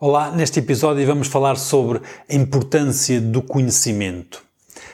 Olá, neste episódio vamos falar sobre a importância do conhecimento.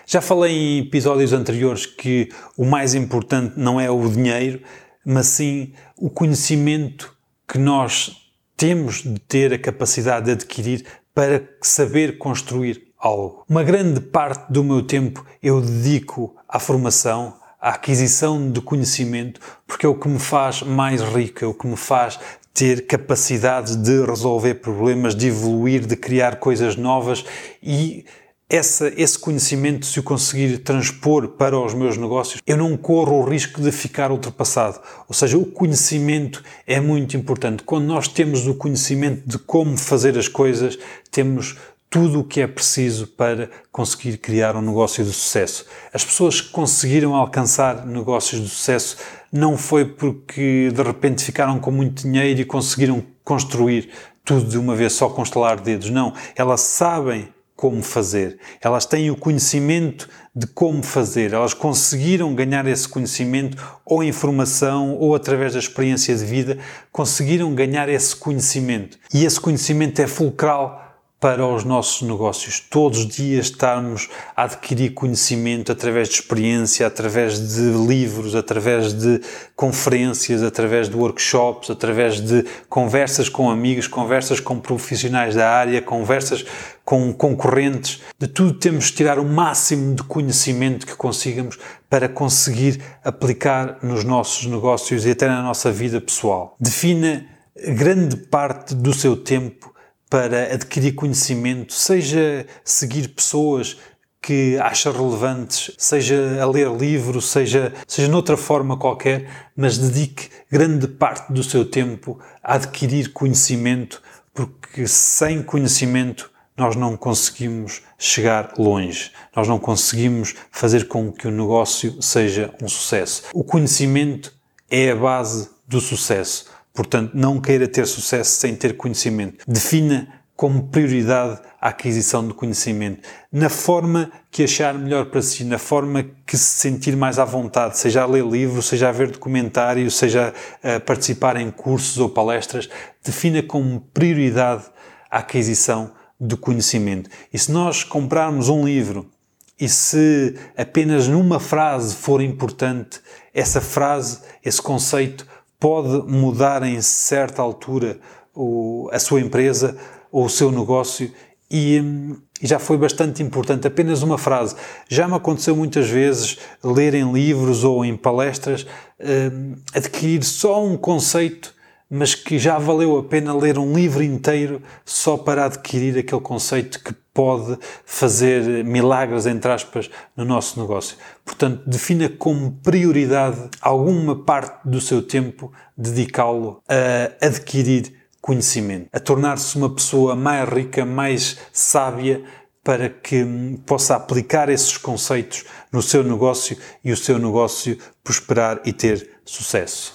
Já falei em episódios anteriores que o mais importante não é o dinheiro, mas sim o conhecimento que nós temos de ter a capacidade de adquirir para saber construir algo. Uma grande parte do meu tempo eu dedico à formação, à aquisição de conhecimento, porque é o que me faz mais rico, é o que me faz ter capacidade de resolver problemas, de evoluir, de criar coisas novas e essa, esse conhecimento, se o conseguir transpor para os meus negócios, eu não corro o risco de ficar ultrapassado. Ou seja, o conhecimento é muito importante. Quando nós temos o conhecimento de como fazer as coisas, temos tudo o que é preciso para conseguir criar um negócio de sucesso. As pessoas que conseguiram alcançar negócios de sucesso não foi porque de repente ficaram com muito dinheiro e conseguiram construir tudo de uma vez só com estalar dedos. Não, elas sabem como fazer. Elas têm o conhecimento de como fazer. Elas conseguiram ganhar esse conhecimento ou informação ou através da experiência de vida, conseguiram ganhar esse conhecimento. E esse conhecimento é fulcral para os nossos negócios. Todos os dias estarmos a adquirir conhecimento através de experiência, através de livros, através de conferências, através de workshops, através de conversas com amigos, conversas com profissionais da área, conversas com concorrentes. De tudo temos de tirar o máximo de conhecimento que consigamos para conseguir aplicar nos nossos negócios e até na nossa vida pessoal. Defina grande parte do seu tempo para adquirir conhecimento, seja seguir pessoas que acha relevantes, seja a ler livros, seja, seja noutra forma qualquer, mas dedique grande parte do seu tempo a adquirir conhecimento, porque sem conhecimento nós não conseguimos chegar longe, nós não conseguimos fazer com que o negócio seja um sucesso. O conhecimento é a base do sucesso. Portanto, não queira ter sucesso sem ter conhecimento. Defina como prioridade a aquisição de conhecimento, na forma que achar melhor para si, na forma que se sentir mais à vontade, seja a ler livros, seja a ver documentários, seja a participar em cursos ou palestras, defina como prioridade a aquisição do conhecimento. E se nós comprarmos um livro e se apenas numa frase for importante, essa frase, esse conceito pode mudar em certa altura o, a sua empresa ou o seu negócio e, e, já foi bastante importante. Apenas uma frase. Já me aconteceu muitas vezes ler em livros ou em palestras, eh, adquirir só um conceito, mas que já valeu a pena ler um livro inteiro só para adquirir aquele conceito que pode fazer milagres, entre aspas, no nosso negócio. Portanto, defina como prioridade alguma parte do seu tempo dedicá-lo a adquirir conhecimento, a tornar-se uma pessoa mais rica, mais sábia, para que possa aplicar esses conceitos no seu negócio e o seu negócio prosperar e ter sucesso.